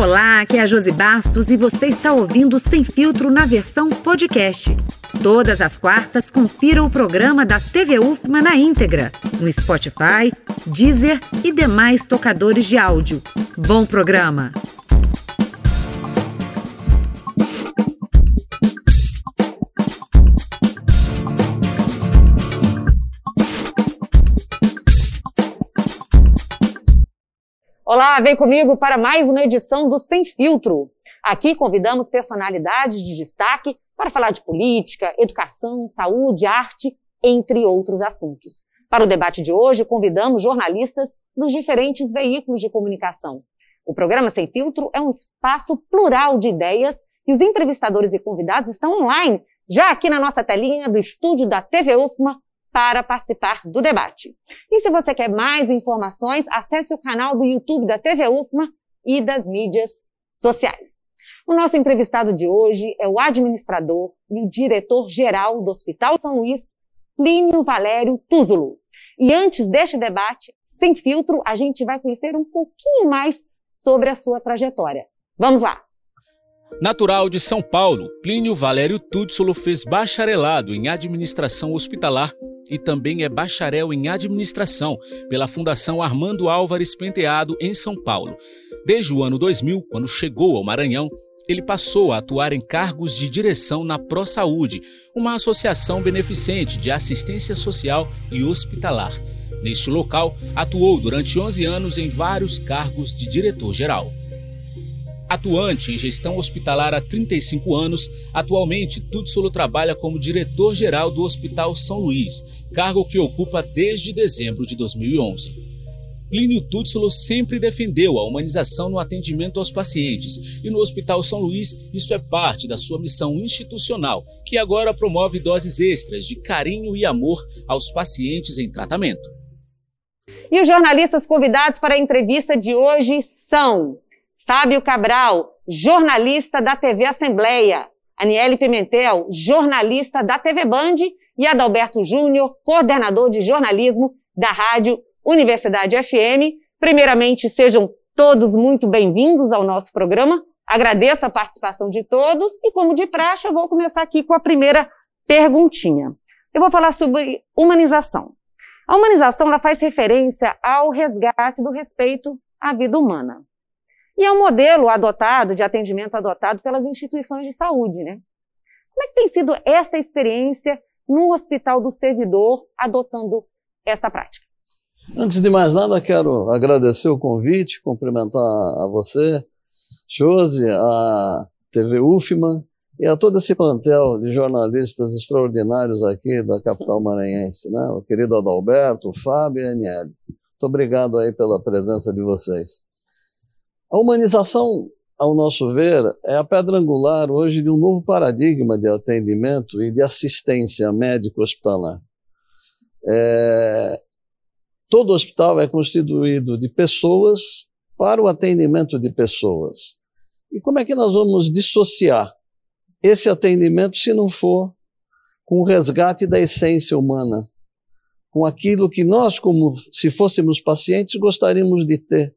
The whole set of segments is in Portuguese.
Olá, aqui é a Josi Bastos e você está ouvindo Sem Filtro na versão podcast. Todas as quartas, confira o programa da TV UFMA na íntegra, no Spotify, Deezer e demais tocadores de áudio. Bom programa! Olá, vem comigo para mais uma edição do Sem Filtro. Aqui convidamos personalidades de destaque para falar de política, educação, saúde, arte, entre outros assuntos. Para o debate de hoje, convidamos jornalistas dos diferentes veículos de comunicação. O programa Sem Filtro é um espaço plural de ideias e os entrevistadores e convidados estão online, já aqui na nossa telinha do estúdio da TV UFMA, para participar do debate. E se você quer mais informações, acesse o canal do YouTube da TV UFMA e das mídias sociais. O nosso entrevistado de hoje é o administrador e o diretor-geral do Hospital São Luís, Plínio Valério Túzulo. E antes deste debate, sem filtro, a gente vai conhecer um pouquinho mais sobre a sua trajetória. Vamos lá! Natural de São Paulo, Plínio Valério Túzulo fez bacharelado em administração hospitalar e também é bacharel em administração pela Fundação Armando Álvares Penteado, em São Paulo. Desde o ano 2000, quando chegou ao Maranhão, ele passou a atuar em cargos de direção na ProSaúde, uma associação beneficente de assistência social e hospitalar. Neste local, atuou durante 11 anos em vários cargos de diretor-geral. Atuante em gestão hospitalar há 35 anos, atualmente Tutsolo trabalha como diretor-geral do Hospital São Luís, cargo que ocupa desde dezembro de 2011. Clínio Tutsolo sempre defendeu a humanização no atendimento aos pacientes, e no Hospital São Luís isso é parte da sua missão institucional, que agora promove doses extras de carinho e amor aos pacientes em tratamento. E os jornalistas convidados para a entrevista de hoje são Fábio Cabral, jornalista da TV Assembleia. Aniele Pimentel, jornalista da TV Band. E Adalberto Júnior, coordenador de jornalismo da Rádio Universidade FM. Primeiramente, sejam todos muito bem-vindos ao nosso programa. Agradeço a participação de todos e, como de praxe, eu vou começar aqui com a primeira perguntinha. Eu vou falar sobre humanização. A humanização ela faz referência ao resgate do respeito à vida humana. E é um modelo adotado, de atendimento adotado pelas instituições de saúde, né? Como é que tem sido essa experiência no Hospital do Servidor adotando esta prática? Antes de mais nada, quero agradecer o convite, cumprimentar a você, Josi, a TV UFMA e a todo esse plantel de jornalistas extraordinários aqui da capital maranhense, né? O querido Adalberto, o Fábio e a Aniele. Muito obrigado aí pela presença de vocês. A humanização, ao nosso ver, é a pedra angular hoje de um novo paradigma de atendimento e de assistência médico-hospitalar. É, todo hospital é constituído de pessoas para o atendimento de pessoas. E como é que nós vamos dissociar esse atendimento se não for com o resgate da essência humana, com aquilo que nós, como se fôssemos pacientes, gostaríamos de ter?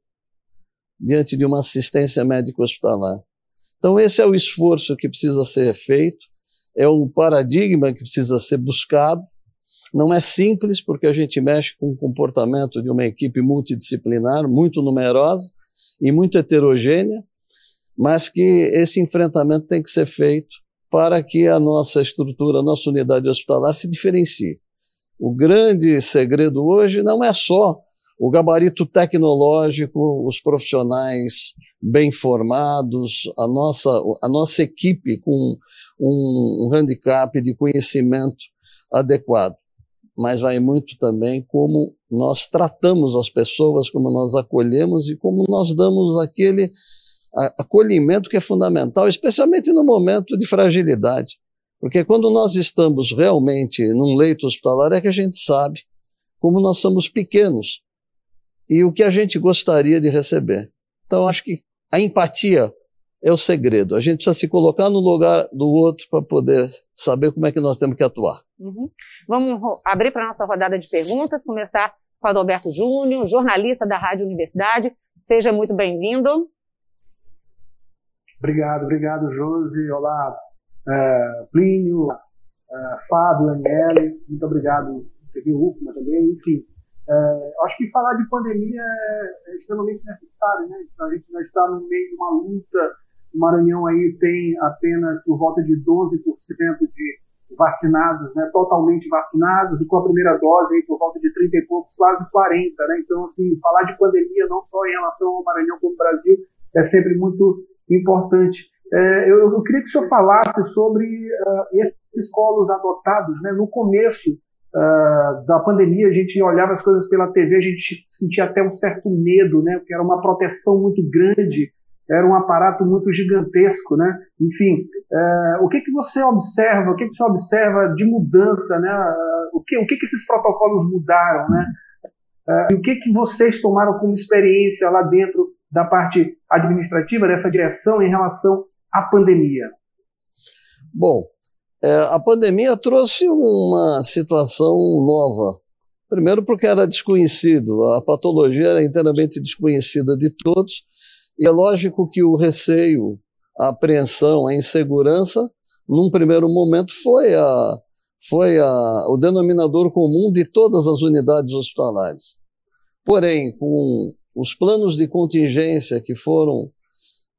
Diante de uma assistência médico-hospitalar. Então, esse é o esforço que precisa ser feito, é um paradigma que precisa ser buscado. Não é simples, porque a gente mexe com o comportamento de uma equipe multidisciplinar, muito numerosa e muito heterogênea, mas que esse enfrentamento tem que ser feito para que a nossa estrutura, a nossa unidade hospitalar se diferencie. O grande segredo hoje não é só o gabarito tecnológico, os profissionais bem formados, a nossa, a nossa equipe com um, um handicap de conhecimento adequado. Mas vai muito também como nós tratamos as pessoas, como nós acolhemos e como nós damos aquele acolhimento que é fundamental, especialmente no momento de fragilidade. Porque quando nós estamos realmente num leito hospitalar é que a gente sabe como nós somos pequenos e o que a gente gostaria de receber. Então, acho que a empatia é o segredo. A gente precisa se colocar no lugar do outro para poder saber como é que nós temos que atuar. Uhum. Vamos abrir para a nossa rodada de perguntas, começar com Adalberto Júnior, jornalista da Rádio Universidade. Seja muito bem-vindo. Obrigado, obrigado, Josi. Olá, uh, Plínio, uh, Fábio, Aniele. Muito obrigado, TV UFMA também. Enfim, uh, acho que falar de pandemia é, é extremamente necessário, né? Então, a gente já está no meio de uma luta. O Maranhão aí tem apenas por volta de 12% de vacinados, né, totalmente vacinados, e com a primeira dose aí por volta de 30 e poucos, quase 40, né? Então, assim, falar de pandemia não só em relação ao Maranhão como ao Brasil é sempre muito importante. É, eu, eu, queria que o senhor falasse sobre uh, esses colos adotados, né? No começo uh, da pandemia, a gente olhava as coisas pela TV, a gente sentia até um certo medo, né? Porque era uma proteção muito grande era um aparato muito gigantesco, né? Enfim, é, o que que você observa? O que que você observa de mudança, né? O que o que que esses protocolos mudaram, né? É, e o que que vocês tomaram como experiência lá dentro da parte administrativa dessa direção em relação à pandemia? Bom, é, a pandemia trouxe uma situação nova. Primeiro porque era desconhecido, a patologia era inteiramente desconhecida de todos e é lógico que o receio, a apreensão, a insegurança, num primeiro momento, foi, a, foi a, o denominador comum de todas as unidades hospitalares. Porém, com os planos de contingência que foram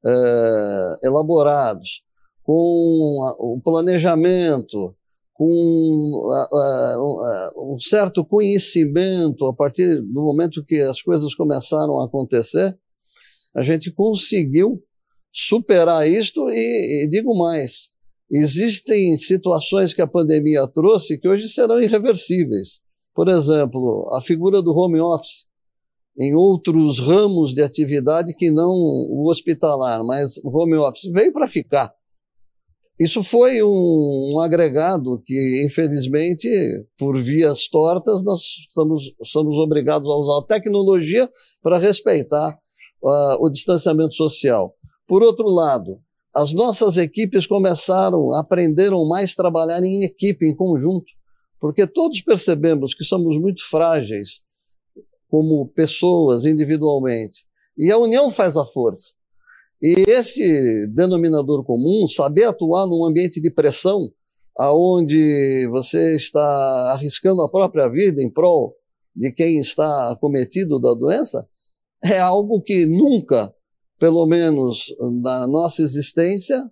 é, elaborados, com o planejamento, com um certo conhecimento a partir do momento que as coisas começaram a acontecer, a gente conseguiu superar isto e, e digo mais, existem situações que a pandemia trouxe que hoje serão irreversíveis. Por exemplo, a figura do home office em outros ramos de atividade que não o hospitalar, mas o home office veio para ficar. Isso foi um, um, agregado que, infelizmente, por vias tortas, nós estamos, somos obrigados a usar a tecnologia para respeitar uh, o distanciamento social. Por outro lado, as nossas equipes começaram, aprenderam mais a trabalhar em equipe, em conjunto, porque todos percebemos que somos muito frágeis como pessoas individualmente. E a união faz a força. E esse denominador comum, saber atuar num ambiente de pressão, aonde você está arriscando a própria vida em prol de quem está acometido da doença, é algo que nunca, pelo menos na nossa existência,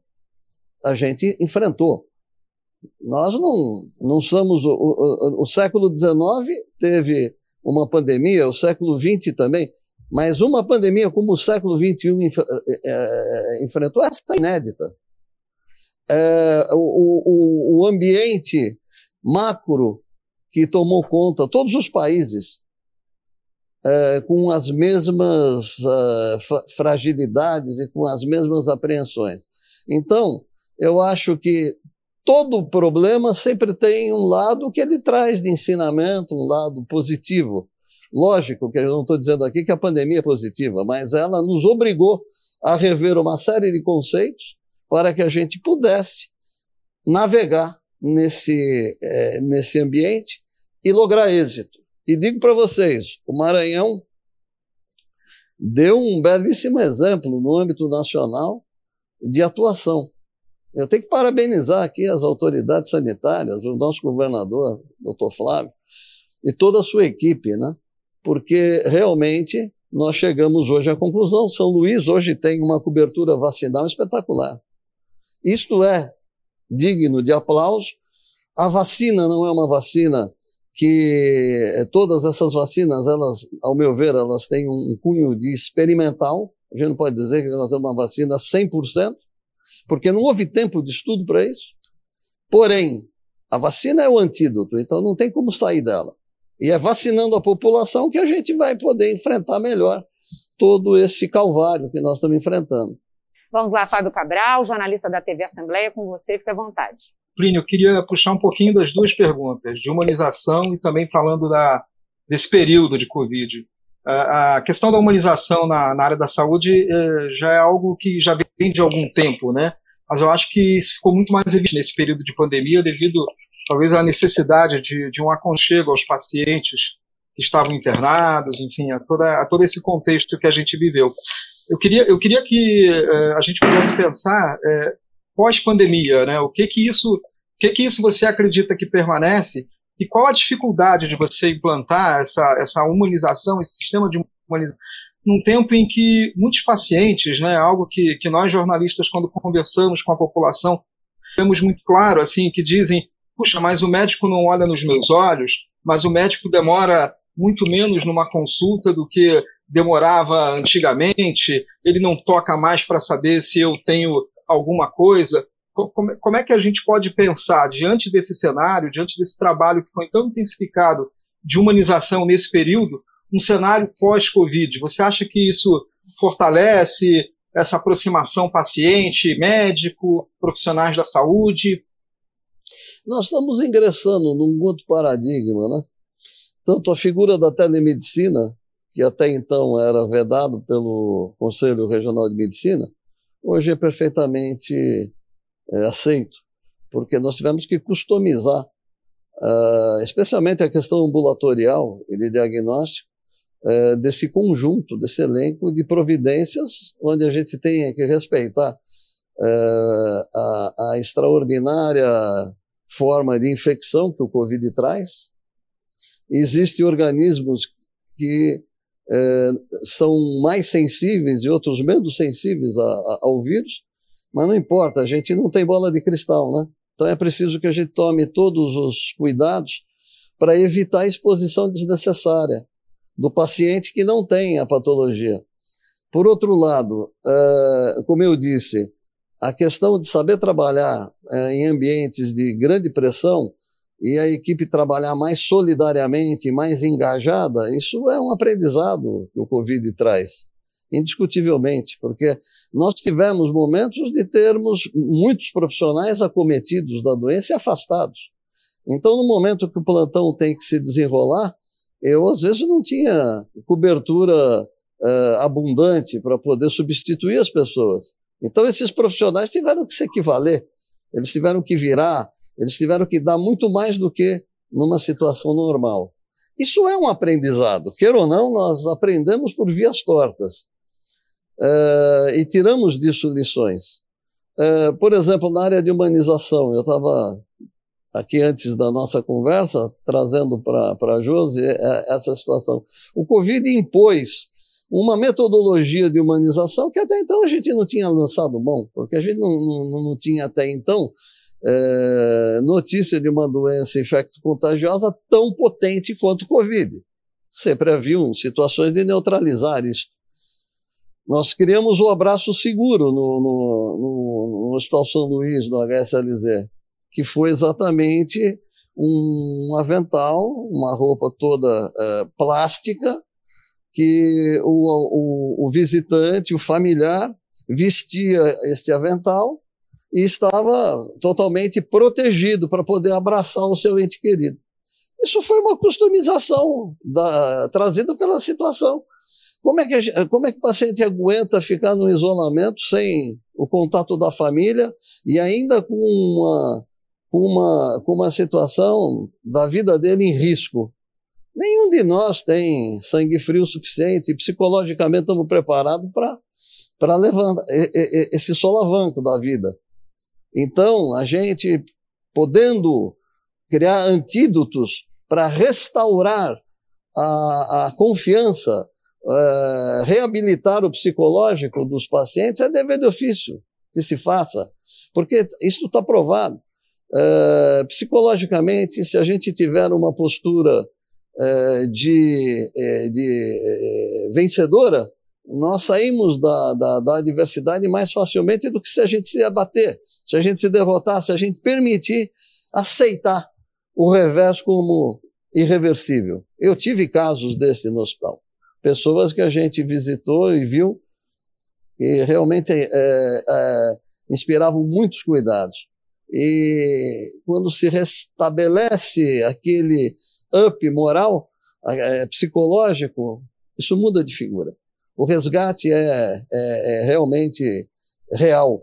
a gente enfrentou. Nós não, não somos. O, o, o século XIX teve uma pandemia, o século XX também, mas uma pandemia como o século XXI é, é, enfrentou, essa é inédita. É, o, o, o ambiente macro que tomou conta, todos os países, uh, com as mesmas uh, fragilidades e com as mesmas apreensões. Então, eu acho que todo problema sempre tem um lado que ele traz de ensinamento, um lado positivo. Lógico que eu não estou dizendo aqui que a pandemia é positiva, mas ela nos obrigou a rever uma série de conceitos para que a gente pudesse navegar nesse, é, nesse ambiente e lograr êxito. E digo para vocês, o Maranhão deu um belíssimo exemplo no âmbito nacional de atuação. Eu tenho que parabenizar aqui as autoridades sanitárias, o nosso governador, doutor Flávio, e toda a sua equipe, né? Porque realmente nós chegamos hoje à conclusão: São Luís hoje tem uma cobertura vacinal espetacular. Isto é digno de aplauso. A vacina não é uma vacina que eh, todas essas vacinas, elas, ao meu ver, elas têm um cunho de experimental. A gente não pode dizer que nós temos uma vacina 100%, porque não houve tempo de estudo para isso. Porém, a vacina é o antídoto, então não tem como sair dela. E é vacinando a população que a gente vai poder enfrentar melhor todo esse calvário que nós estamos enfrentando. Vamos lá, Fábio Cabral, jornalista da TV Assembleia, com você, fique à vontade. Plínio, eu queria puxar um pouquinho das duas perguntas, de humanização e também falando da, desse período de Covid. A, a questão da humanização na, na área da saúde é, já é algo que já vem de algum tempo, né? Mas eu acho que isso ficou muito mais evidente nesse período de pandemia, devido talvez à necessidade de, de um aconchego aos pacientes que estavam internados, enfim, a, toda, a todo esse contexto que a gente viveu. eu queria, eu queria que a gente pudesse pensar pós-pandemia, né? O que que isso, o que que isso você acredita que permanece e qual a dificuldade de você implantar essa, essa humanização, esse sistema de humanização, num tempo em que muitos pacientes, né, algo que, que nós jornalistas, quando conversamos com a população, temos muito claro, assim, que dizem, puxa, mas o médico não olha nos meus olhos, mas o médico demora muito menos numa consulta do que demorava antigamente, ele não toca mais para saber se eu tenho alguma coisa. Como é que a gente pode pensar, diante desse cenário, diante desse trabalho que foi tão intensificado de humanização nesse período, um cenário pós-Covid? Você acha que isso fortalece essa aproximação paciente, médico, profissionais da saúde? Nós estamos ingressando num outro paradigma, né? Tanto a figura da telemedicina, que até então era vedado pelo Conselho Regional de Medicina, hoje é perfeitamente é, aceito, porque nós tivemos que customizar, uh, especialmente a questão ambulatorial e de diagnóstico, uh, desse conjunto, desse elenco de providências, onde a gente tem que respeitar uh, a, a extraordinária forma de infecção que o Covid traz. Existem organismos que é, são mais sensíveis e outros menos sensíveis a, a, ao vírus, mas não importa, a gente não tem bola de cristal, né? Então é preciso que a gente tome todos os cuidados para evitar a exposição desnecessária do paciente que não tem a patologia. Por outro lado, é, como eu disse, a questão de saber trabalhar é, em ambientes de grande pressão e a equipe trabalhar mais solidariamente, mais engajada, isso é um aprendizado que o Covid traz, indiscutivelmente, porque nós tivemos momentos de termos muitos profissionais acometidos da doença e afastados. Então, no momento que o plantão tem que se desenrolar, eu às vezes não tinha cobertura uh, abundante para poder substituir as pessoas. Então, esses profissionais tiveram que se equivaler, eles tiveram que virar eles tiveram que dar muito mais do que numa situação normal. Isso é um aprendizado. Queira ou não, nós aprendemos por vias tortas. Uh, e tiramos disso lições. Uh, por exemplo, na área de humanização, eu estava aqui antes da nossa conversa trazendo para a Josi eh, essa situação. O Covid impôs uma metodologia de humanização que até então a gente não tinha lançado mão, porque a gente não, não, não tinha até então é, notícia de uma doença infecto-contagiosa tão potente quanto o Covid. Sempre haviam situações de neutralizar isso. Nós criamos o abraço seguro no, no, no, Hospital São Luís, no HSLZ, que foi exatamente um avental, uma roupa toda é, plástica, que o, o, o visitante, o familiar, vestia esse avental e estava totalmente protegido para poder abraçar o seu ente querido. Isso foi uma customização da, trazida pela situação. Como é, que, como é que o paciente aguenta ficar no isolamento sem o contato da família e ainda com uma, com uma, com uma situação da vida dele em risco? Nenhum de nós tem sangue frio suficiente e psicologicamente estamos preparados para levantar esse solavanco da vida. Então, a gente podendo criar antídotos para restaurar a, a confiança, uh, reabilitar o psicológico dos pacientes, é dever de ofício que se faça, porque isso está provado. Uh, psicologicamente, se a gente tiver uma postura de, de vencedora, nós saímos da, da, da adversidade mais facilmente do que se a gente se abater se a gente se derrotar, se a gente permitir aceitar o revés como irreversível. Eu tive casos desse no hospital. Pessoas que a gente visitou e viu que realmente é, é, inspiravam muitos cuidados. E quando se restabelece aquele up moral, é, psicológico, isso muda de figura. O resgate é, é, é realmente real.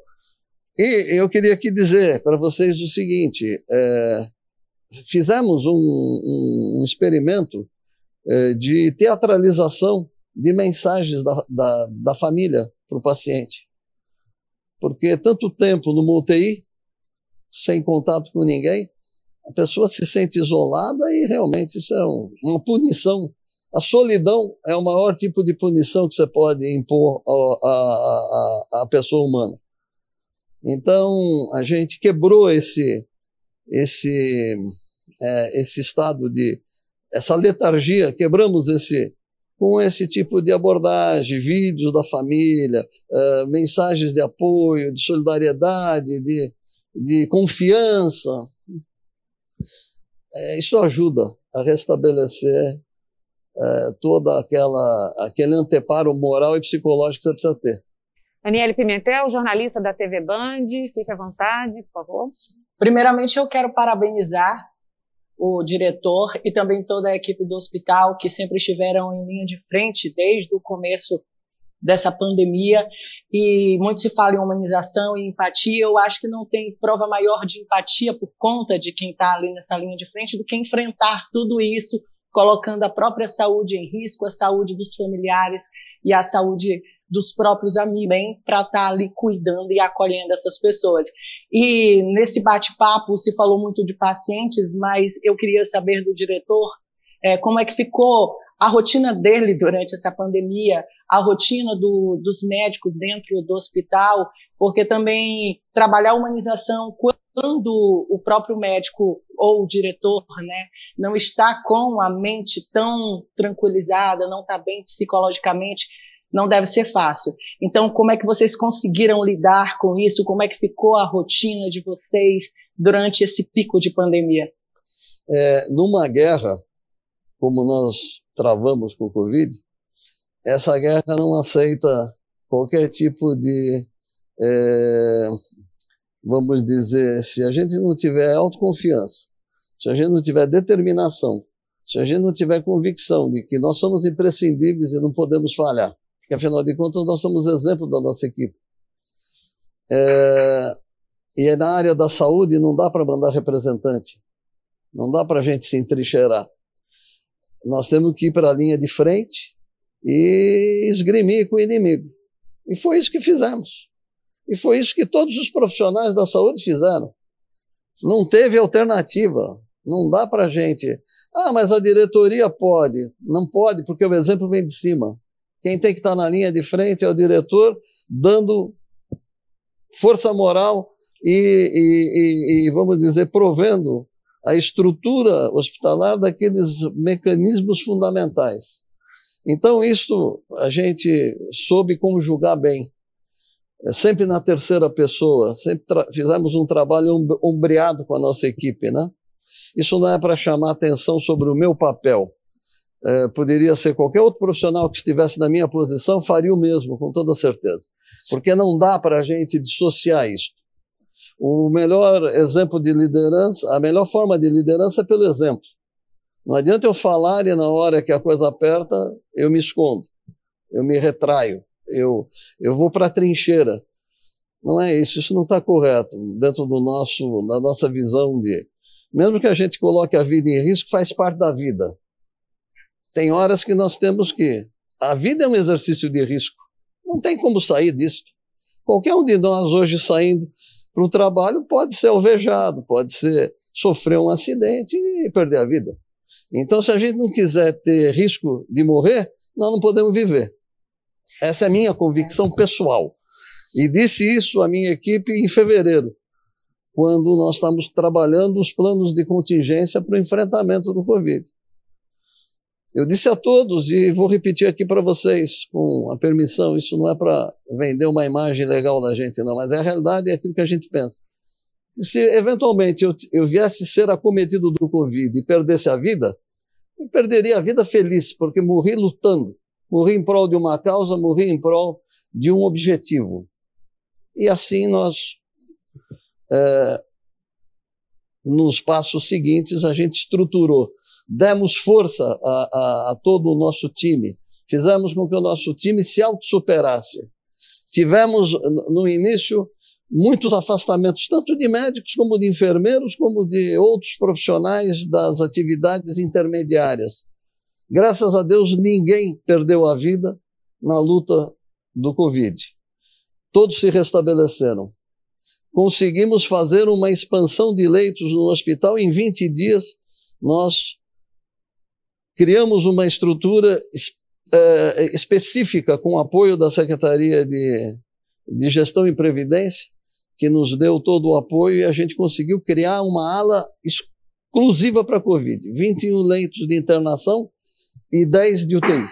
E eu queria aqui dizer para vocês o seguinte: é, fizemos um, um, um experimento é, de teatralização de mensagens da, da, da família para o paciente. Porque tanto tempo numa UTI, sem contato com ninguém, a pessoa se sente isolada e realmente isso é um, uma punição. A solidão é o maior tipo de punição que você pode impor à pessoa humana. Então, a gente quebrou esse, esse, é, esse estado de, essa letargia, quebramos esse, com esse tipo de abordagem, vídeos da família, uh, mensagens de apoio, de solidariedade, de, de confiança. É, isso ajuda a restabelecer é, toda aquela aquele anteparo moral e psicológico que você precisa ter. Aniele Pimentel, jornalista da TV Band, fique à vontade, por favor. Primeiramente, eu quero parabenizar o diretor e também toda a equipe do hospital que sempre estiveram em linha de frente desde o começo dessa pandemia e muito se fala em humanização e empatia. Eu acho que não tem prova maior de empatia por conta de quem está ali nessa linha de frente do que enfrentar tudo isso, colocando a própria saúde em risco, a saúde dos familiares e a saúde dos próprios amigos, para estar tá ali cuidando e acolhendo essas pessoas. E nesse bate-papo se falou muito de pacientes, mas eu queria saber do diretor é, como é que ficou a rotina dele durante essa pandemia, a rotina do, dos médicos dentro do hospital, porque também trabalhar a humanização quando o próprio médico ou o diretor né, não está com a mente tão tranquilizada, não está bem psicologicamente, não deve ser fácil. Então, como é que vocês conseguiram lidar com isso? Como é que ficou a rotina de vocês durante esse pico de pandemia? É, numa guerra, como nós travamos com o Covid, essa guerra não aceita qualquer tipo de, é, vamos dizer, se a gente não tiver autoconfiança, se a gente não tiver determinação, se a gente não tiver convicção de que nós somos imprescindíveis e não podemos falhar, porque afinal de contas nós somos exemplo da nossa equipe. É, e na área da saúde não dá para mandar representante, não dá para a gente se entrincheirar. Nós temos que ir para a linha de frente e esgrimir com o inimigo. E foi isso que fizemos. E foi isso que todos os profissionais da saúde fizeram. Não teve alternativa. Não dá para gente. Ah, mas a diretoria pode. Não pode, porque o exemplo vem de cima. Quem tem que estar na linha de frente é o diretor, dando força moral e, e, e, e vamos dizer, provendo a estrutura hospitalar daqueles mecanismos fundamentais. Então, isso a gente soube conjugar bem. É sempre na terceira pessoa, sempre fizemos um trabalho ombreado com a nossa equipe, né? Isso não é para chamar atenção sobre o meu papel, é, poderia ser qualquer outro profissional que estivesse na minha posição, faria o mesmo, com toda certeza. Porque não dá para a gente dissociar isso. O melhor exemplo de liderança, a melhor forma de liderança é pelo exemplo. Não adianta eu falar e na hora que a coisa aperta, eu me escondo, eu me retraio, eu, eu vou para a trincheira. Não é isso, isso não está correto dentro do nosso, da nossa visão de. Mesmo que a gente coloque a vida em risco, faz parte da vida. Tem horas que nós temos que. A vida é um exercício de risco. Não tem como sair disso. Qualquer um de nós hoje saindo para o trabalho pode ser alvejado, pode ser sofrer um acidente e perder a vida. Então, se a gente não quiser ter risco de morrer, nós não podemos viver. Essa é a minha convicção pessoal. E disse isso à minha equipe em fevereiro, quando nós estamos trabalhando os planos de contingência para o enfrentamento do Covid. Eu disse a todos, e vou repetir aqui para vocês, com a permissão, isso não é para vender uma imagem legal da gente, não, mas é a realidade, é aquilo que a gente pensa. Se eventualmente eu, eu viesse ser acometido do Covid e perdesse a vida, eu perderia a vida feliz, porque morri lutando, morri em prol de uma causa, morri em prol de um objetivo. E assim nós, é, nos passos seguintes, a gente estruturou demos força a, a, a todo o nosso time, fizemos com que o nosso time se autossuperasse. Tivemos, no início, muitos afastamentos, tanto de médicos como de enfermeiros, como de outros profissionais das atividades intermediárias. Graças a Deus, ninguém perdeu a vida na luta do Covid. todos se restabeleceram. Conseguimos fazer uma expansão de leitos no hospital em 20 dias. Nós criamos uma estrutura uh, específica com o apoio da Secretaria de, de Gestão e Previdência, que nos deu todo o apoio e a gente conseguiu criar uma ala exclusiva para a Covid. 21 leitos de internação e 10 de UTI.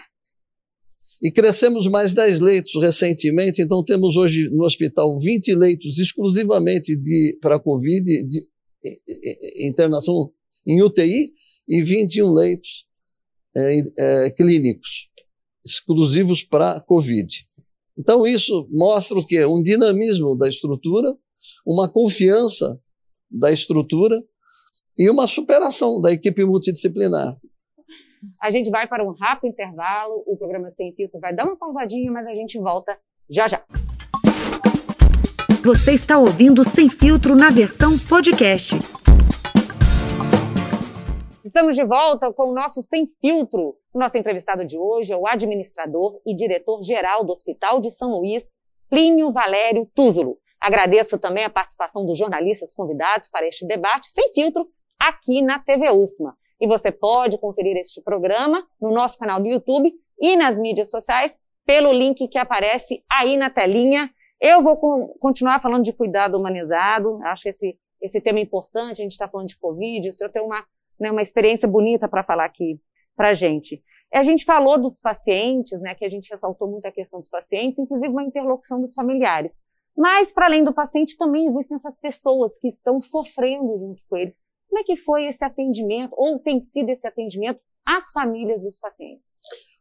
E crescemos mais 10 leitos recentemente, então temos hoje no hospital 20 leitos exclusivamente para Covid, de, de, de, internação em UTI, e 21 leitos é, é, clínicos exclusivos para Covid. Então, isso mostra o quê? Um dinamismo da estrutura, uma confiança da estrutura e uma superação da equipe multidisciplinar. A gente vai para um rápido intervalo, o programa Sem Filtro vai dar uma pausadinha, mas a gente volta já já. Você está ouvindo Sem Filtro na versão podcast. Estamos de volta com o nosso Sem Filtro. O nosso entrevistado de hoje é o administrador e diretor-geral do Hospital de São Luís, Plínio Valério Túzulo. Agradeço também a participação dos jornalistas convidados para este debate sem filtro aqui na TV UFMA. E você pode conferir este programa no nosso canal do YouTube e nas mídias sociais pelo link que aparece aí na telinha. Eu vou continuar falando de cuidado humanizado, acho que esse, esse tema é importante, a gente está falando de Covid, o senhor tem uma, né, uma experiência bonita para falar aqui para a gente. A gente falou dos pacientes, né, que a gente ressaltou muito a questão dos pacientes, inclusive uma interlocução dos familiares. Mas, para além do paciente, também existem essas pessoas que estão sofrendo junto com eles. Como é que foi esse atendimento, ou tem sido esse atendimento às famílias dos pacientes?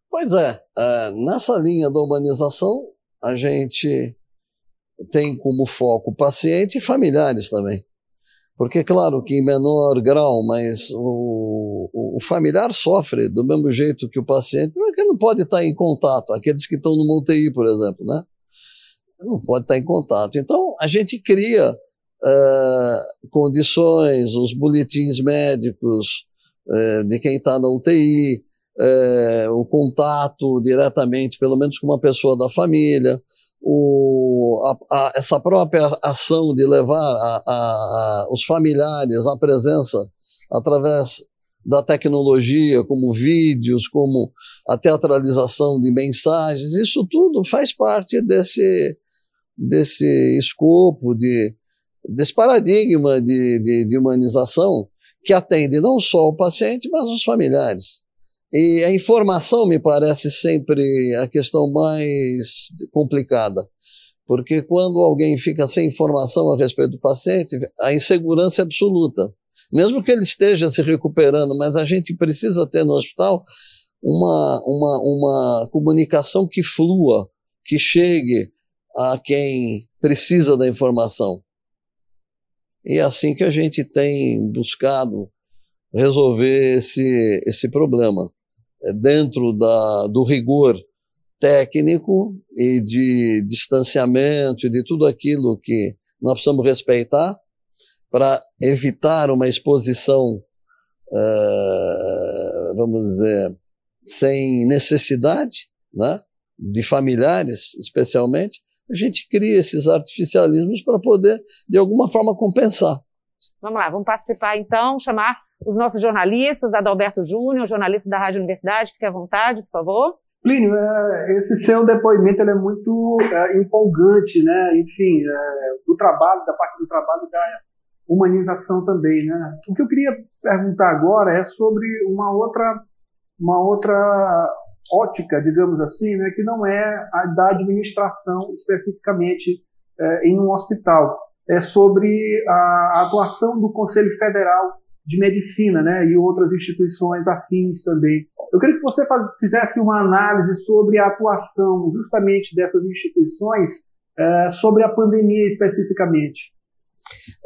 Pois é, uh, nessa linha da humanização, a gente tem como foco paciente e familiares também. Porque, claro, que em menor grau, mas o, o, familiar sofre do mesmo jeito que o paciente, porque não pode estar em contato. Aqueles que estão no UTI, por exemplo, né? Não pode estar em contato. Então, a gente cria uh, condições, os boletins médicos uh, de quem está na UTI, uh, eh, o contato diretamente, pelo menos com uma pessoa da família, o, a, a, essa própria ação de levar a, os familiares à presença através da tecnologia, como vídeos, como a teatralização de mensagens, isso tudo faz parte desse, desse escopo de desse paradigma de, de, de humanização que atende não só o paciente, mas os familiares. E a informação me parece sempre a questão mais complicada, porque quando alguém fica sem informação a respeito do paciente, a insegurança é absoluta. Mesmo que ele esteja se recuperando, mas a gente precisa ter no hospital uma, uma, uma comunicação que flua, que chegue a quem precisa da informação. E é assim que a gente tem buscado resolver esse, esse problema, dentro da, do rigor técnico e de distanciamento e de tudo aquilo que nós precisamos respeitar para evitar uma exposição, uh, vamos dizer, sem necessidade, né, de familiares especialmente, a gente cria esses artificialismos para poder, de alguma forma, compensar. Vamos lá, vamos participar então, chamar os nossos jornalistas, Adalberto Júnior, jornalista da Rádio Universidade, fique à vontade, por favor. Plínio, é, esse seu depoimento é muito é, empolgante, né? Enfim, é, do trabalho, da parte do trabalho da humanização também, né? O que eu queria perguntar agora é sobre uma outra, uma outra ótica, digamos assim, né, que não é a da administração especificamente é, em um hospital. É sobre a atuação do Conselho Federal de Medicina né, e outras instituições afins também. Eu queria que você faz, fizesse uma análise sobre a atuação justamente dessas instituições é, sobre a pandemia especificamente.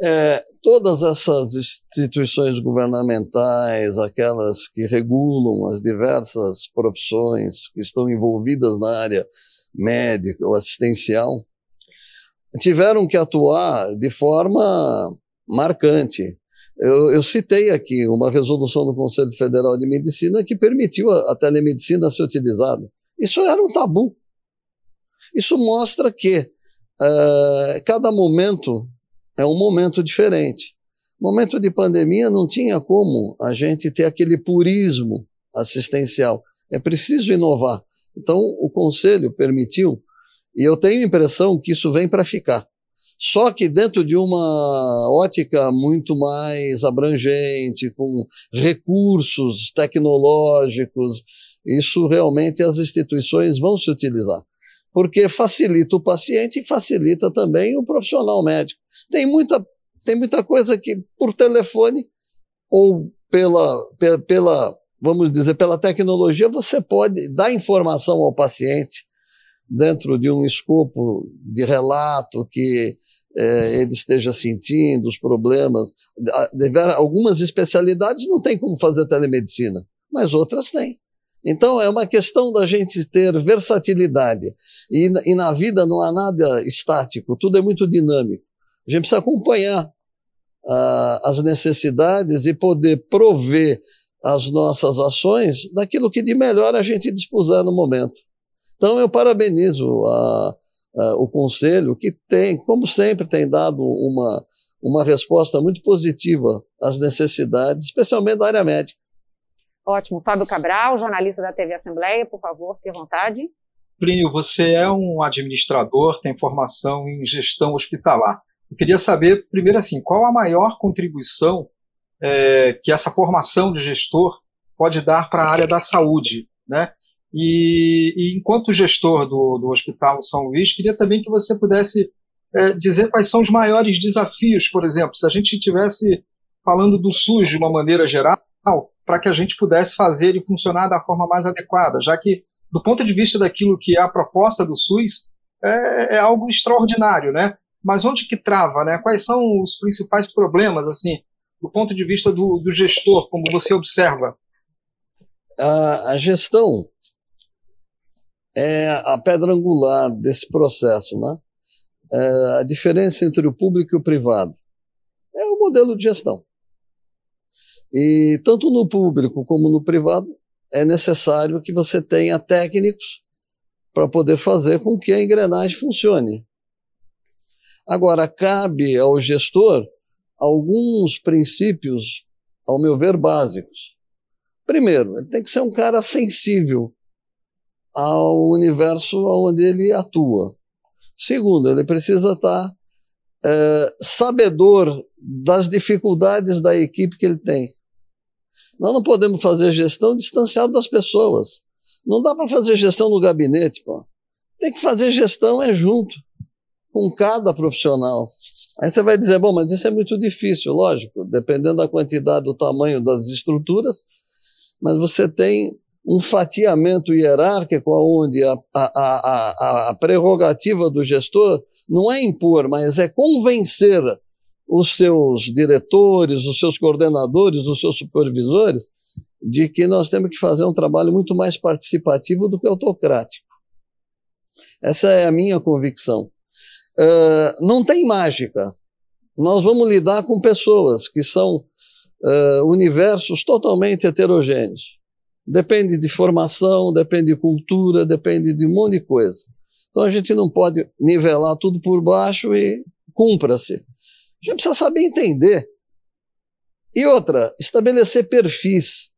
É, todas essas instituições governamentais, aquelas que regulam as diversas profissões que estão envolvidas na área médica ou assistencial, tiveram que atuar de forma marcante. Eu, eu, citei aqui uma resolução do Conselho Federal de Medicina que permitiu a, a telemedicina ser utilizada. Isso era um tabu. Isso mostra que uh, cada momento é um momento diferente. Momento de pandemia não tinha como a gente ter aquele purismo assistencial. É preciso inovar. Então, o Conselho permitiu, e eu tenho a impressão que isso vem para ficar. Só que dentro de uma ótica muito mais abrangente, com recursos tecnológicos, isso realmente as instituições vão se utilizar. Porque facilita o paciente e facilita também o profissional médico. Tem muita, tem muita coisa que por telefone ou pela, pela, vamos dizer, pela tecnologia, você pode dar informação ao paciente dentro de um escopo de relato que é, ele esteja sentindo os problemas. Algumas especialidades não tem como fazer telemedicina, mas outras têm. Então é uma questão da gente ter versatilidade. E, e, na vida não há nada estático, tudo é muito dinâmico. A gente precisa acompanhar uh, as necessidades e poder prover as nossas ações daquilo que de melhor a gente dispuser no momento. Então eu parabenizo a, a, o Conselho, que tem, como sempre, tem dado uma, uma resposta muito positiva às necessidades, especialmente da área médica. Ótimo. Fábio Cabral, jornalista da TV Assembleia, por favor, fique à vontade. Plínio, você é um administrador, tem formação em gestão hospitalar. Eu queria saber, primeiro assim, qual a maior contribuição é, que essa formação de gestor pode dar para a área da saúde, né? E, e, enquanto gestor do, do Hospital São Luís, queria também que você pudesse é, dizer quais são os maiores desafios, por exemplo, se a gente estivesse falando do SUS de uma maneira geral, para que a gente pudesse fazer ele funcionar da forma mais adequada, já que, do ponto de vista daquilo que é a proposta do SUS, é, é algo extraordinário, né? Mas onde que trava, né? Quais são os principais problemas, assim, do ponto de vista do, do gestor, como você observa? A, a gestão é a pedra angular desse processo, né? É a diferença entre o público e o privado é o modelo de gestão. E tanto no público como no privado é necessário que você tenha técnicos para poder fazer com que a engrenagem funcione. Agora, cabe ao gestor alguns princípios, ao meu ver, básicos. Primeiro, ele tem que ser um cara sensível ao universo onde ele atua. Segundo, ele precisa estar é, sabedor das dificuldades da equipe que ele tem. Nós não podemos fazer gestão distanciado das pessoas. Não dá para fazer gestão no gabinete, pô. Tem que fazer gestão é junto, com cada profissional. Aí você vai dizer, bom, mas isso é muito difícil, lógico, dependendo da quantidade, do tamanho das estruturas, mas você tem um fatiamento hierárquico onde a, a, a, a, prerrogativa do gestor não é impor, mas é convencer os seus diretores, os seus coordenadores, os seus supervisores, de que nós temos que fazer um trabalho muito mais participativo do que autocrático. Essa é a minha convicção. Uh, não tem mágica. Nós vamos lidar com pessoas que são uh, universos totalmente heterogêneos. Depende de formação, depende de cultura, depende de um monte de coisa. Então a gente não pode nivelar tudo por baixo e cumpra-se. A gente precisa saber entender. E outra, estabelecer perfis.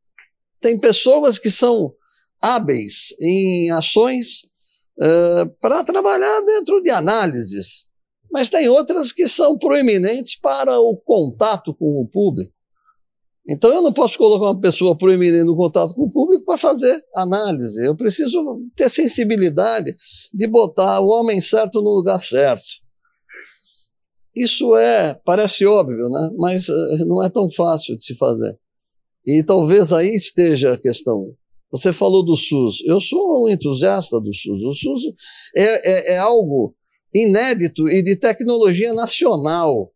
Tem pessoas que são hábeis em ações uh, para trabalhar dentro de análises, mas tem outras que são proeminentes para o contato com o público. Então eu não posso colocar uma pessoa proeminente no contato com o público para fazer análise. Eu preciso ter sensibilidade de botar o homem certo no lugar certo. Isso é, parece óbvio, né? mas uh, não é tão fácil de se fazer. E talvez aí esteja a questão. Você falou do SUS. Eu sou um entusiasta do SUS. O SUS é, é, é algo inédito e de tecnologia nacional.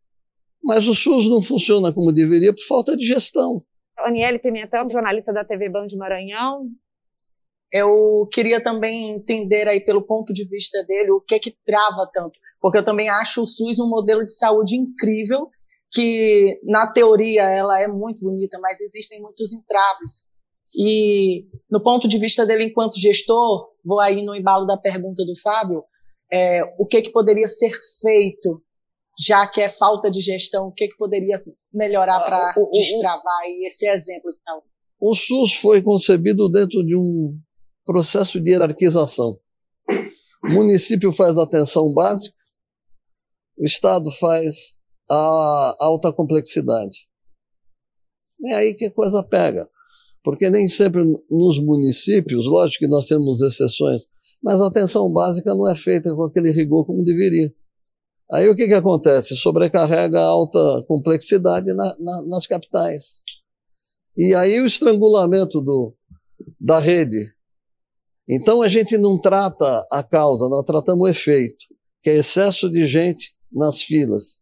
Mas o SUS não funciona como deveria por falta de gestão. Aniele Pimentel, jornalista da TV Band de Maranhão. Eu queria também entender aí pelo ponto de vista dele o que é que trava tanto porque eu também acho o SUS um modelo de saúde incrível, que na teoria ela é muito bonita, mas existem muitos entraves. E no ponto de vista dele enquanto gestor, vou aí no embalo da pergunta do Fábio, é, o que, que poderia ser feito, já que é falta de gestão, o que, que poderia melhorar para ah, destravar esse exemplo de saúde? O SUS foi concebido dentro de um processo de hierarquização. O município faz a atenção básica, o Estado faz a alta complexidade. É aí que a coisa pega. Porque nem sempre nos municípios, lógico que nós temos exceções, mas a atenção básica não é feita com aquele rigor como deveria. Aí o que, que acontece? Sobrecarrega alta complexidade na, na, nas capitais. E aí o estrangulamento do, da rede. Então a gente não trata a causa, nós tratamos o efeito, que é excesso de gente nas filas.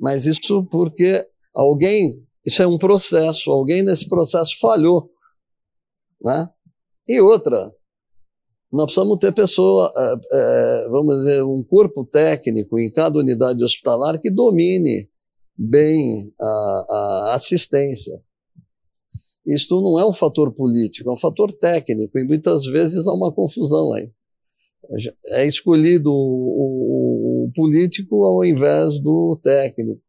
Mas isso porque alguém, isso é um processo, alguém nesse processo falhou. Né? E outra, nós precisamos ter pessoa, é, vamos dizer, um corpo técnico em cada unidade hospitalar que domine bem a, a assistência. Isto não é um fator político, é um fator técnico, e muitas vezes há uma confusão aí. É escolhido o, o, o político ao invés do técnico.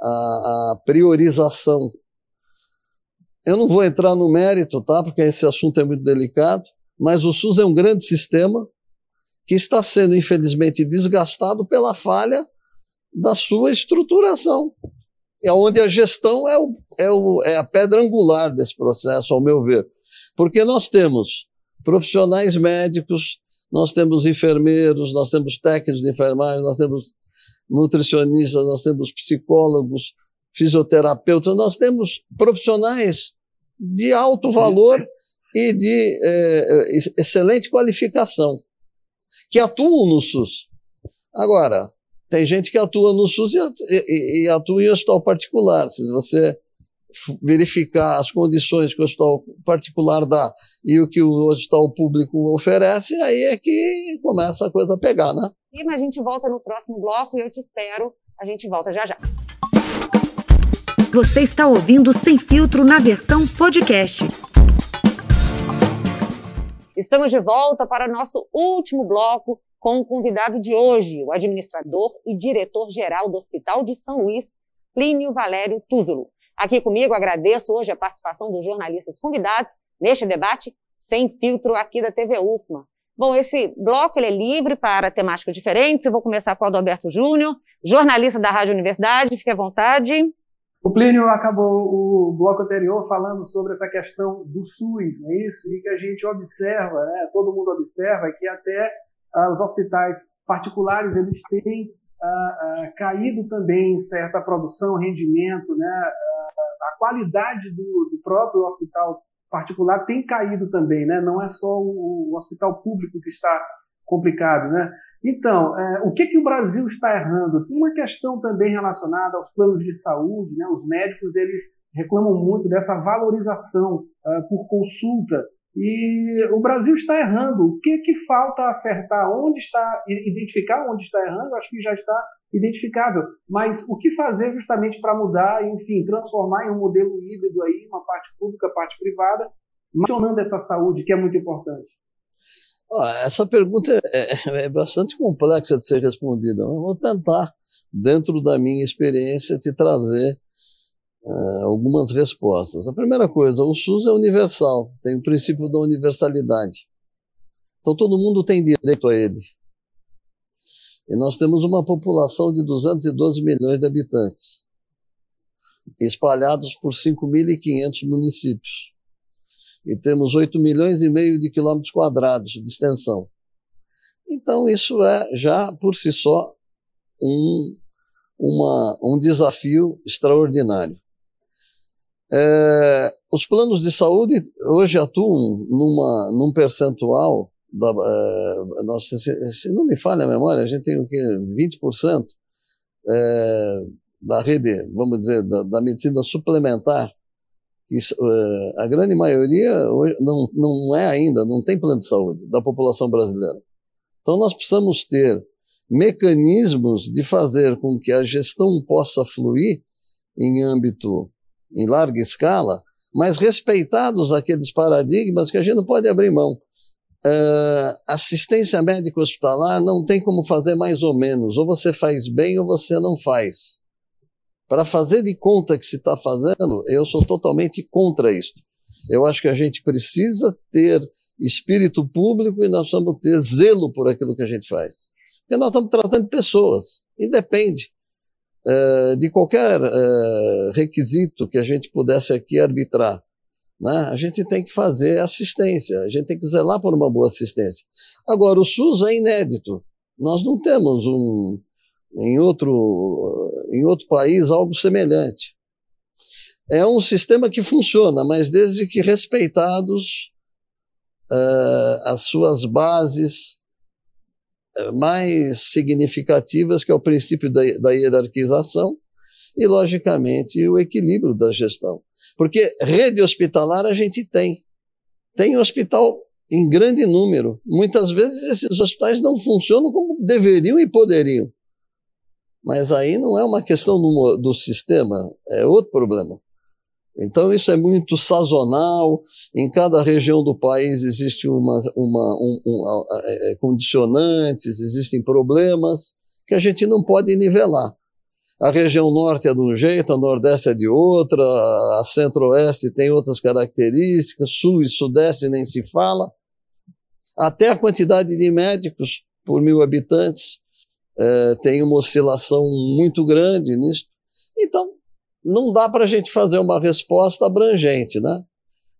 A, a, priorização. Eu não vou entrar no mérito, tá? Porque esse assunto é muito delicado, mas o SUS é um grande sistema que está sendo, infelizmente, desgastado pela falha da sua estruturação é onde a gestão é, o, é, o, é a pedra angular desse processo, ao meu ver. Porque nós temos profissionais médicos, nós temos enfermeiros, nós temos técnicos de enfermagem, nós temos nutricionistas, nós temos psicólogos, fisioterapeutas, nós temos profissionais de alto valor e de é, excelente qualificação que atuam no SUS. Agora, tem gente que atua no SUS e, e, e atua em hospital particular. Se você verificar as condições que o hospital particular dá e o que o hospital público oferece, aí é que começa a coisa a pegar, né? E mas a gente volta no próximo bloco e eu te espero. A gente volta já já. Você está ouvindo Sem Filtro na versão podcast. Estamos de volta para o nosso último bloco com o convidado de hoje, o administrador e diretor-geral do Hospital de São Luís, Plínio Valério Túzulo. Aqui comigo, agradeço hoje a participação dos jornalistas convidados neste debate sem filtro aqui da TV UFMA. Bom, esse bloco ele é livre para temáticas diferentes. Eu vou começar com o Adalberto Júnior, jornalista da Rádio Universidade. Fique à vontade. O Plínio acabou o bloco anterior falando sobre essa questão do SUS, não é isso? E que a gente observa, né, todo mundo observa que até ah, os hospitais particulares eles têm ah, ah, caído também em certa produção, rendimento, né? a qualidade do, do, próprio hospital particular tem caído também, né? não é só o, o hospital público que está complicado. Né? Então, é, o que, que o Brasil está errando? Tem uma questão também relacionada aos planos de saúde, né? os médicos eles reclamam muito dessa valorização uh, por consulta e o Brasil está errando. O que, que falta acertar? Onde está, identificar onde está errando, acho que já está identificável. Mas o que fazer justamente para mudar, enfim, transformar em um modelo híbrido aí, uma parte pública, parte privada, mencionando essa saúde, que é muito importante? Essa pergunta é, é, bastante complexa de ser respondida. Eu vou tentar, dentro da minha experiência, te trazer uh, algumas respostas. A primeira coisa, o SUS é universal, tem o princípio da universalidade. Então todo mundo tem direito a ele. E nós temos uma população de 212 milhões de habitantes, espalhados por 5.500 municípios. E temos 8 milhões e meio de quilômetros quadrados de extensão. Então, isso é já por si só um, uma, um desafio extraordinário. É, os planos de saúde hoje atuam numa, num percentual, da, é, nossa, se, se, não me falha a memória, a gente tem o que? 20% é, da rede, vamos dizer, da, da medicina suplementar. Isso, é, a grande maioria hoje, não, não é ainda, não tem plano de saúde da população brasileira. Então nós precisamos ter mecanismos de fazer com que a gestão possa fluir em âmbito em larga escala, mas respeitados aqueles paradigmas que a gente não pode abrir mão. uh, assistência médica hospitalar não tem como fazer mais ou menos. Ou você faz bem ou você não faz. Para fazer de conta que se está fazendo, eu sou totalmente contra isso. Eu acho que a gente precisa ter espírito público e nós precisamos ter zelo por aquilo que a gente faz. Porque nós estamos tratando de pessoas, e depende uh, de qualquer uh, requisito que a gente pudesse aqui arbitrar. Né? A gente tem que fazer assistência, a gente tem que zelar por uma boa assistência. Agora, o SUS é inédito. Nós não temos um, em, outro, em outro país algo semelhante. É um sistema que funciona, mas desde que respeitados uh, as suas bases uh, mais significativas, que é o princípio da, da hierarquização e, logicamente, o equilíbrio da gestão. Porque rede hospitalar a gente tem. Tem hospital em grande número. Muitas vezes esses hospitais não funcionam como deveriam e poderiam. Mas aí não é uma questão do, do sistema, é outro problema. Então isso é muito sazonal. Em cada região do país existe uma, uma um, um, é, é, condicionantes, existem problemas que a gente não pode nivelar. A região norte é de um jeito, a nordeste é de outra, a centro-oeste tem outras características, sul e sudeste nem se fala. Até a quantidade de médicos por mil habitantes é, tem uma oscilação muito grande nisso. Então, não dá para a gente fazer uma resposta abrangente, né?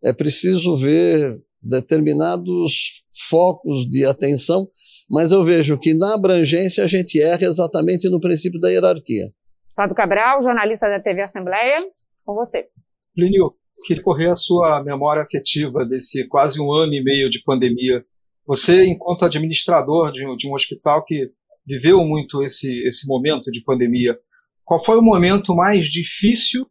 É preciso ver determinados focos de atenção, mas eu vejo que na abrangência a gente erra exatamente no princípio da hierarquia. Fábio Cabral, jornalista da TV Assembleia, com você. Plínio, queria correr a sua memória afetiva desse quase um ano e meio de pandemia. Você, enquanto administrador de um, de um hospital que viveu muito esse, esse momento de pandemia, qual foi o momento mais difícil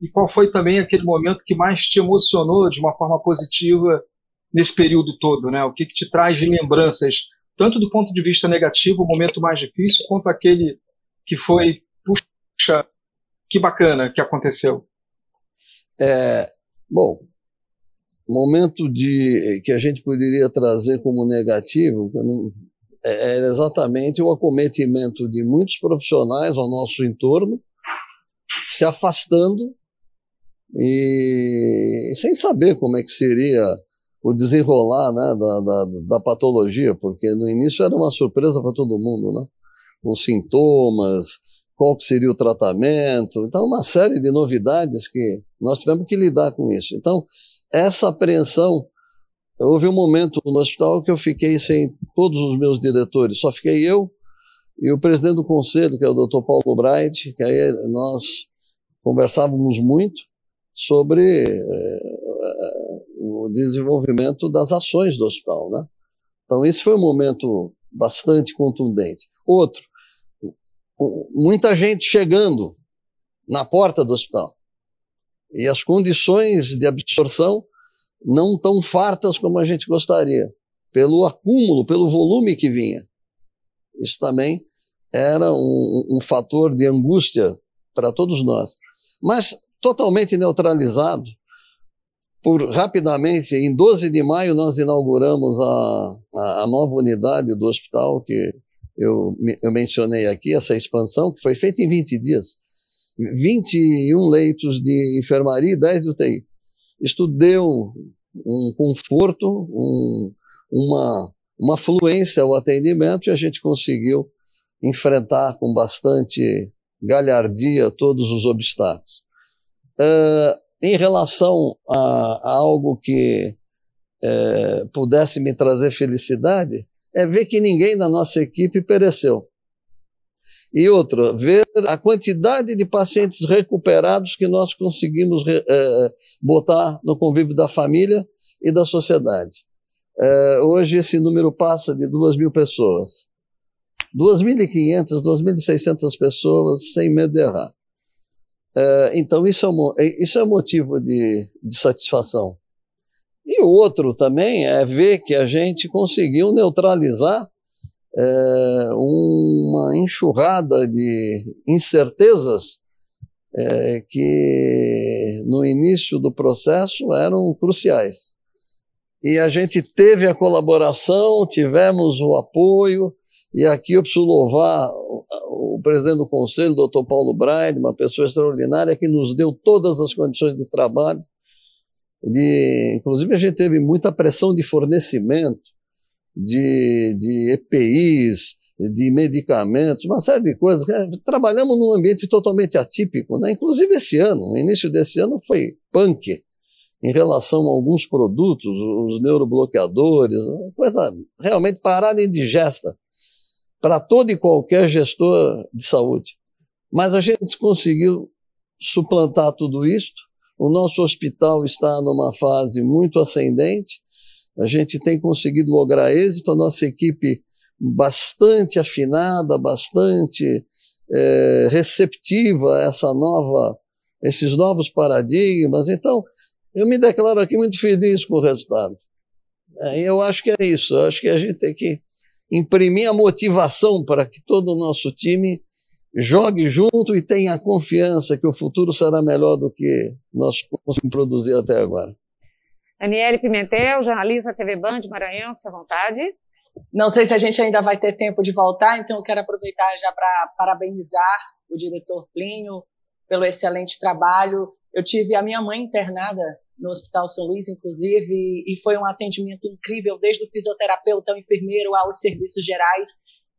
e qual foi também aquele momento que mais te emocionou de uma forma positiva nesse período todo, né? O que, que te traz de lembranças, tanto do ponto de vista negativo, o momento mais difícil, quanto aquele que foi puxa, que bacana que aconteceu. É, bom, momento de que a gente poderia trazer como negativo é, é exatamente o acometimento de muitos profissionais ao nosso entorno se afastando e sem saber como é que seria o desenrolar né, da, da, da patologia, porque no início era uma surpresa para todo mundo, né? Os sintomas, qual seria o tratamento. Então, uma série de novidades que nós tivemos que lidar com isso. Então, essa apreensão, houve um momento no hospital que eu fiquei sem todos os meus diretores, só fiquei eu e o presidente do conselho, que é o Dr. Paulo Bright, que aí nós conversávamos muito sobre é, o desenvolvimento das ações do hospital, né? Então, esse foi um momento bastante contundente. Outro, muita gente chegando na porta do hospital. E as condições de absorção não tão fartas como a gente gostaria, pelo acúmulo, pelo volume que vinha. Isso também era um, um fator de angústia para todos nós. Mas totalmente neutralizado, por rapidamente, em 12 de maio, nós inauguramos a, a, a nova unidade do hospital, que eu, eu mencionei aqui, essa expansão, que foi feita em 20 dias. 21 leitos de enfermaria e 10 de UTI. Isto deu um conforto, um, uma, uma fluência ao atendimento e a gente conseguiu enfrentar com bastante galhardia todos os obstáculos. Uh, em relação a, a algo que uh, pudesse me trazer felicidade, é ver que ninguém da nossa equipe pereceu. E outra, ver a quantidade de pacientes recuperados que nós conseguimos é, botar no convívio da família e da sociedade. É, hoje esse número passa de 2 mil pessoas. 2.500, 2.600 pessoas sem medo de errar. É, então isso é, isso é motivo de, de satisfação. E o outro também é ver que a gente conseguiu neutralizar é, uma enxurrada de incertezas é, que no início do processo eram cruciais. e a gente teve a colaboração, tivemos o apoio, e aqui eu preciso louvar o, presidente do conselho, doutor Paulo Braide, uma pessoa extraordinária, que nos deu todas as condições de trabalho. De, inclusive, a gente teve muita pressão de fornecimento de, de EPIs, de medicamentos, uma série de coisas. É, trabalhamos num ambiente totalmente atípico, né? inclusive esse ano, no início desse ano foi punk em relação a alguns produtos, os neurobloqueadores, coisa realmente parada indigesta para todo e qualquer gestor de saúde. Mas a gente conseguiu suplantar tudo isto. O nosso hospital está numa fase muito ascendente. A gente tem conseguido lograr êxito. A nossa equipe bastante afinada, bastante é, receptiva a essa nova, esses novos paradigmas. Então, eu me declaro aqui muito feliz com o resultado. É, eu acho que é isso. Eu acho que a gente tem que imprimir a motivação para que todo o nosso time jogue junto e tenha confiança que o futuro será melhor do que nós conseguimos produzir até agora. Aniele Pimentel, jornalista TV Band Maranhão, fique à vontade. Não sei se a gente ainda vai ter tempo de voltar, então eu quero aproveitar já para parabenizar o diretor Plínio pelo excelente trabalho. Eu tive a minha mãe internada no Hospital São Luís, inclusive, e foi um atendimento incrível, desde o fisioterapeuta ao enfermeiro aos serviços gerais.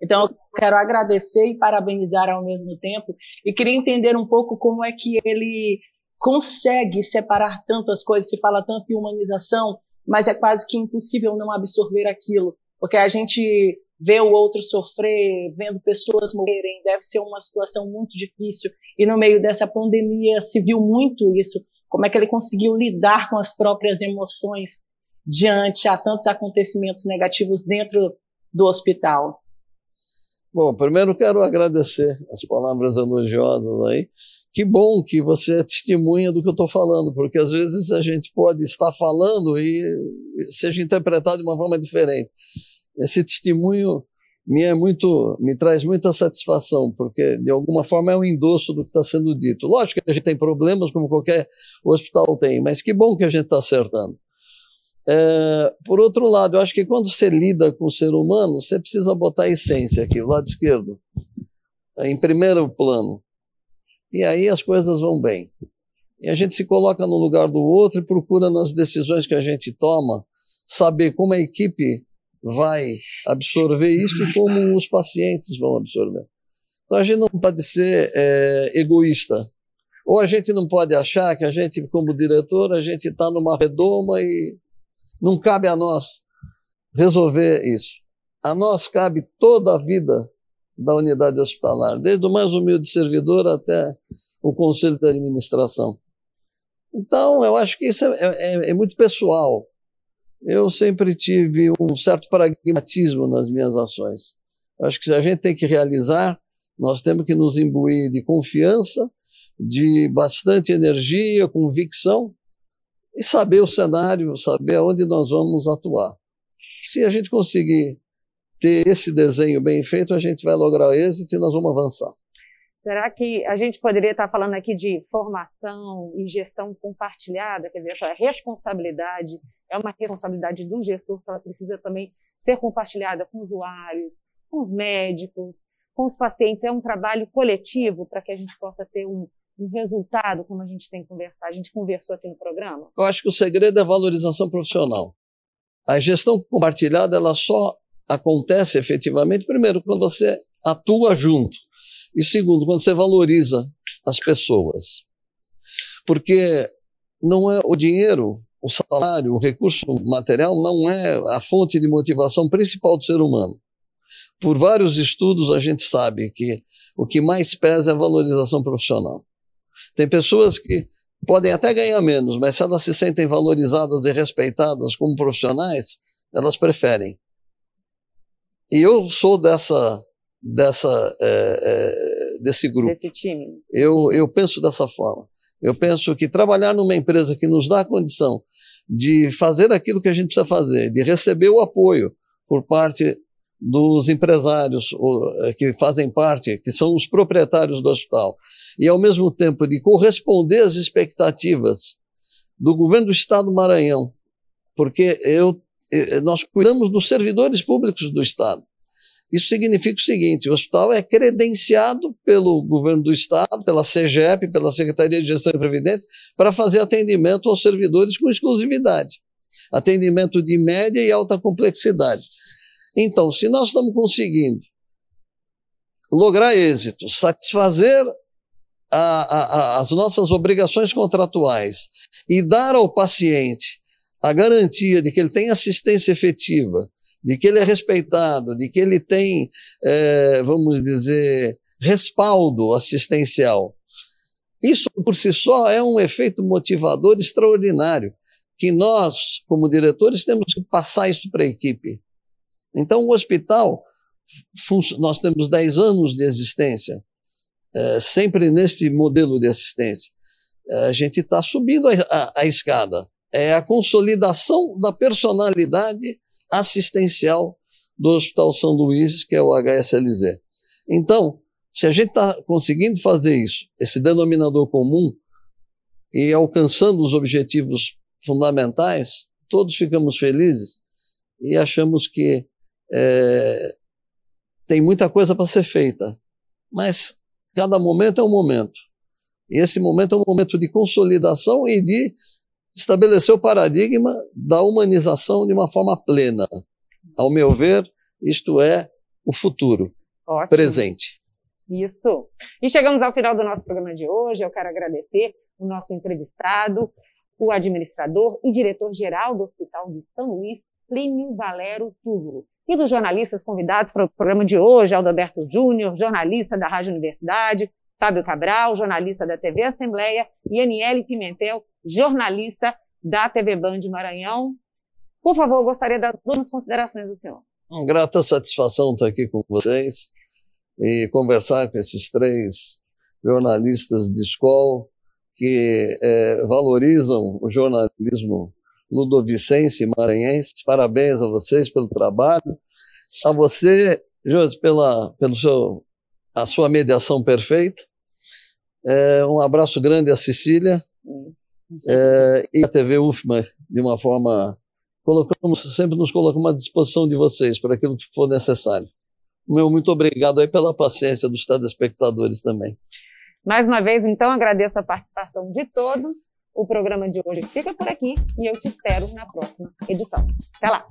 Então, eu quero agradecer e parabenizar ao mesmo tempo, e queria entender um pouco como é que ele consegue separar tantas coisas, se fala tanto em humanização, mas é quase que impossível não absorver aquilo, porque a gente vê o outro sofrer, vendo pessoas morrerem, deve ser uma situação muito difícil, e no meio dessa pandemia se viu muito isso, como é que ele conseguiu lidar com as próprias emoções diante a tantos acontecimentos negativos dentro do hospital? Bom, primeiro quero agradecer as palavras elogiosas aí. Que bom que você é testemunha do que eu estou falando, porque às vezes a gente pode estar falando e seja interpretado de uma forma diferente. Esse testemunho me é muito, me traz muita satisfação, porque de alguma forma é um endosso do que está sendo dito. Lógico que a gente tem problemas, como qualquer hospital tem, mas que bom que a gente está acertando. É, por outro lado, eu acho que quando você lida com o ser humano, você precisa botar a essência aqui, o lado esquerdo, em primeiro plano. E aí as coisas vão bem. E a gente se coloca no lugar do outro e procura nas decisões que a gente toma saber como a equipe vai absorver isso e como os pacientes vão absorver. Então a gente não pode ser é, egoísta. Ou a gente não pode achar que a gente, como diretor, a gente está numa redoma e não cabe a nós resolver isso. A nós cabe toda a vida da unidade hospitalar, desde o mais humilde servidor até o conselho de administração. Então, eu acho que isso é, é, é muito pessoal eu sempre tive um certo pragmatismo nas minhas ações. Acho que se a gente tem que realizar, nós temos que nos imbuir de confiança, de bastante energia, convicção e saber o cenário, saber onde nós vamos atuar. Se a gente conseguir ter esse desenho bem feito, a gente vai lograr êxito e nós vamos avançar. Será que a gente poderia estar falando aqui de formação e gestão compartilhada? Quer dizer, essa responsabilidade é uma responsabilidade do gestor que ela precisa também ser compartilhada com usuários, com os médicos, com os pacientes. É um trabalho coletivo para que a gente possa ter um, um resultado, como a gente tem conversado, a gente conversou aqui no programa? Eu acho que o segredo é a valorização profissional. A gestão compartilhada, ela só acontece efetivamente, primeiro, quando você atua junto. E segundo, quando você valoriza as pessoas. Porque não é o dinheiro, o salário, o recurso material não é a fonte de motivação principal do ser humano. Por vários estudos a gente sabe que o que mais pesa é a valorização profissional. Tem pessoas que podem até ganhar menos, mas se elas se sentem valorizadas e respeitadas como profissionais, elas preferem. E eu sou dessa dessa, é, é, desse grupo. Desse time. Eu, eu penso dessa forma. Eu penso que trabalhar numa empresa que nos dá a condição de fazer aquilo que a gente precisa fazer, de receber o apoio por parte dos empresários é, que fazem parte, que são os proprietários do hospital, e ao mesmo tempo de corresponder às expectativas do governo do estado do Maranhão porque eu, nós cuidamos dos servidores públicos do Estado. Isso significa o seguinte: o hospital é credenciado pelo governo do Estado, pela CGEP, pela Secretaria de Gestão e Previdência, para fazer atendimento aos servidores com exclusividade. Atendimento de média e alta complexidade. Então, se nós estamos conseguindo lograr êxito, satisfazer a, a, as nossas obrigações contratuais e dar ao paciente a garantia de que ele tem assistência efetiva, de que ele é respeitado, de que ele tem, é, vamos dizer, respaldo assistencial. Isso por si só é um efeito motivador extraordinário, que nós, como diretores, temos que passar isso para a equipe. Então, o hospital, nós temos 10 anos de existência, é, sempre nesse modelo de assistência. A gente está subindo a, a, a escada. É a consolidação da personalidade assistencial do Hospital São Luís, que é o HSLZ. Então, se a gente está conseguindo fazer isso, esse denominador comum, e alcançando os objetivos fundamentais, todos ficamos felizes e achamos que é, tem muita coisa para ser feita, mas cada momento é um momento. E esse momento é um momento de consolidação e de estabelecer o paradigma da humanização de uma forma plena. Ao meu ver, isto é o futuro, Ótimo. presente. Isso. E chegamos ao final do nosso programa de hoje. Eu quero agradecer o nosso entrevistado, o administrador e diretor-geral do Hospital de São Luís, Plínio Valero Túvulo. E dos jornalistas convidados para o programa de hoje, Aldoberto Júnior, jornalista da Rádio Universidade, Fábio Cabral, jornalista da TV Assembleia, e Aniele Pimentel, jornalista da TV Band Maranhão. Por favor, gostaria das duas considerações do senhor. Uma grata satisfação estar aqui com vocês e conversar com esses três jornalistas de escola que é, valorizam o jornalismo ludovicense e maranhense. Parabéns a vocês pelo trabalho. A você, Jorge, pela pelo seu, a sua mediação perfeita. É, um abraço grande à Cecília é, e a TV UFMA, de uma forma. Colocamos, sempre nos colocamos à disposição de vocês para aquilo que for necessário. Meu muito obrigado aí pela paciência dos telespectadores também. Mais uma vez, então, agradeço a participação de todos. O programa de hoje fica por aqui e eu te espero na próxima edição. Até lá!